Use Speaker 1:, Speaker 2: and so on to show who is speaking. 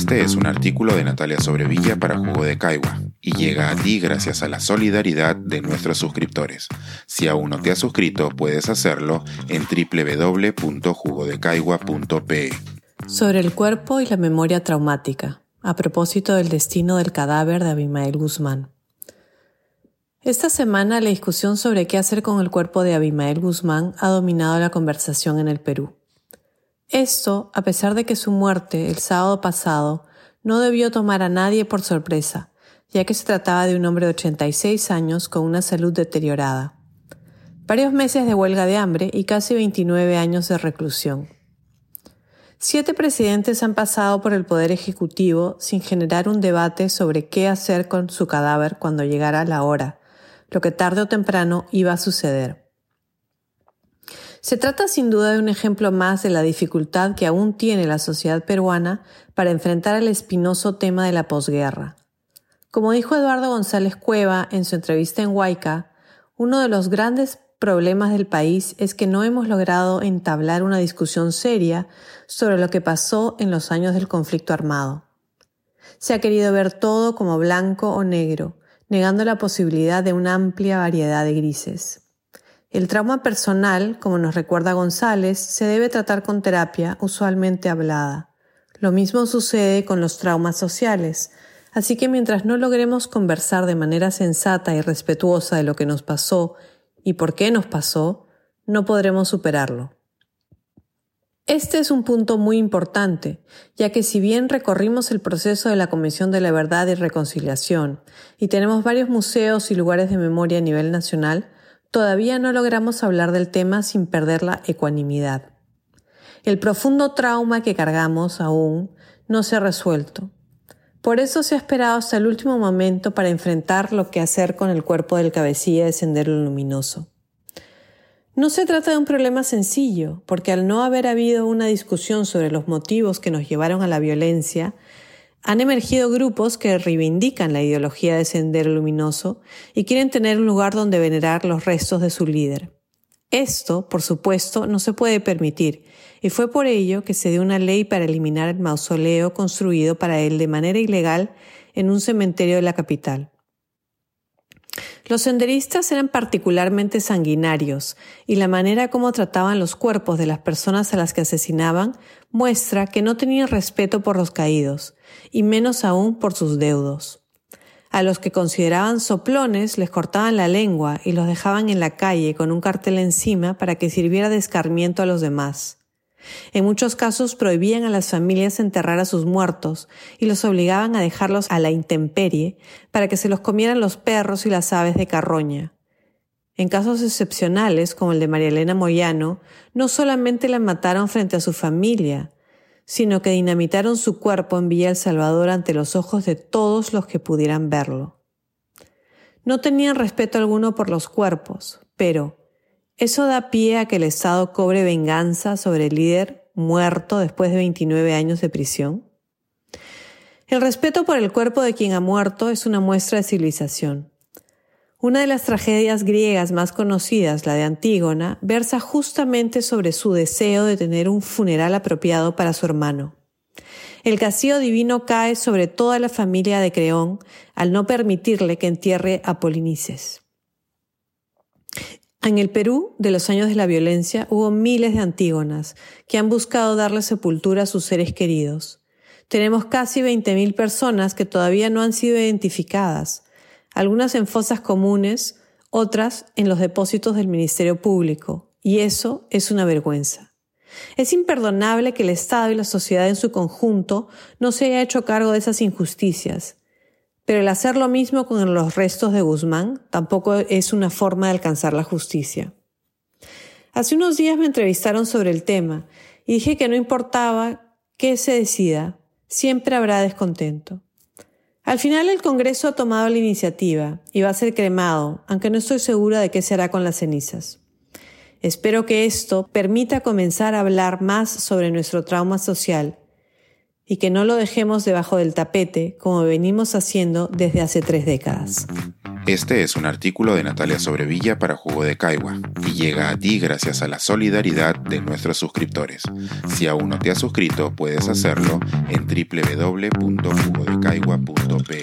Speaker 1: Este es un artículo de Natalia Sobrevilla para Jugo de Caigua y llega a ti gracias a la solidaridad de nuestros suscriptores. Si aún no te has suscrito, puedes hacerlo en www.jugodecaigua.pe.
Speaker 2: Sobre el cuerpo y la memoria traumática, a propósito del destino del cadáver de Abimael Guzmán. Esta semana la discusión sobre qué hacer con el cuerpo de Abimael Guzmán ha dominado la conversación en el Perú. Esto, a pesar de que su muerte el sábado pasado no debió tomar a nadie por sorpresa, ya que se trataba de un hombre de 86 años con una salud deteriorada. Varios meses de huelga de hambre y casi 29 años de reclusión. Siete presidentes han pasado por el Poder Ejecutivo sin generar un debate sobre qué hacer con su cadáver cuando llegara la hora, lo que tarde o temprano iba a suceder. Se trata sin duda de un ejemplo más de la dificultad que aún tiene la sociedad peruana para enfrentar el espinoso tema de la posguerra. Como dijo Eduardo González Cueva en su entrevista en Huayca, uno de los grandes problemas del país es que no hemos logrado entablar una discusión seria sobre lo que pasó en los años del conflicto armado. Se ha querido ver todo como blanco o negro, negando la posibilidad de una amplia variedad de grises. El trauma personal, como nos recuerda González, se debe tratar con terapia usualmente hablada. Lo mismo sucede con los traumas sociales, así que mientras no logremos conversar de manera sensata y respetuosa de lo que nos pasó y por qué nos pasó, no podremos superarlo. Este es un punto muy importante, ya que si bien recorrimos el proceso de la Comisión de la Verdad y Reconciliación y tenemos varios museos y lugares de memoria a nivel nacional, todavía no logramos hablar del tema sin perder la ecuanimidad. El profundo trauma que cargamos aún no se ha resuelto. Por eso se ha esperado hasta el último momento para enfrentar lo que hacer con el cuerpo del cabecilla de Sendero Luminoso. No se trata de un problema sencillo, porque al no haber habido una discusión sobre los motivos que nos llevaron a la violencia, han emergido grupos que reivindican la ideología de Sendero Luminoso y quieren tener un lugar donde venerar los restos de su líder. Esto, por supuesto, no se puede permitir, y fue por ello que se dio una ley para eliminar el mausoleo construido para él de manera ilegal en un cementerio de la capital. Los senderistas eran particularmente sanguinarios y la manera como trataban los cuerpos de las personas a las que asesinaban muestra que no tenían respeto por los caídos, y menos aún por sus deudos. A los que consideraban soplones les cortaban la lengua y los dejaban en la calle con un cartel encima para que sirviera de escarmiento a los demás. En muchos casos prohibían a las familias enterrar a sus muertos y los obligaban a dejarlos a la intemperie para que se los comieran los perros y las aves de carroña. En casos excepcionales, como el de María Elena Moyano, no solamente la mataron frente a su familia, sino que dinamitaron su cuerpo en Villa El Salvador ante los ojos de todos los que pudieran verlo. No tenían respeto alguno por los cuerpos, pero eso da pie a que el Estado cobre venganza sobre el líder muerto después de 29 años de prisión. El respeto por el cuerpo de quien ha muerto es una muestra de civilización. Una de las tragedias griegas más conocidas, la de Antígona, versa justamente sobre su deseo de tener un funeral apropiado para su hermano. El castigo divino cae sobre toda la familia de Creón al no permitirle que entierre a Polinices. En el Perú de los años de la violencia hubo miles de antígonas que han buscado darle sepultura a sus seres queridos. Tenemos casi 20.000 personas que todavía no han sido identificadas, algunas en fosas comunes, otras en los depósitos del Ministerio Público, y eso es una vergüenza. Es imperdonable que el Estado y la sociedad en su conjunto no se haya hecho cargo de esas injusticias, pero el hacer lo mismo con los restos de Guzmán tampoco es una forma de alcanzar la justicia. Hace unos días me entrevistaron sobre el tema y dije que no importaba qué se decida, siempre habrá descontento. Al final el Congreso ha tomado la iniciativa y va a ser cremado, aunque no estoy segura de qué se hará con las cenizas. Espero que esto permita comenzar a hablar más sobre nuestro trauma social y que no lo dejemos debajo del tapete como venimos haciendo desde hace tres décadas.
Speaker 1: Este es un artículo de Natalia Sobrevilla para Jugo de Caigua y llega a ti gracias a la solidaridad de nuestros suscriptores. Si aún no te has suscrito, puedes hacerlo en www.jugodecaigua.pe.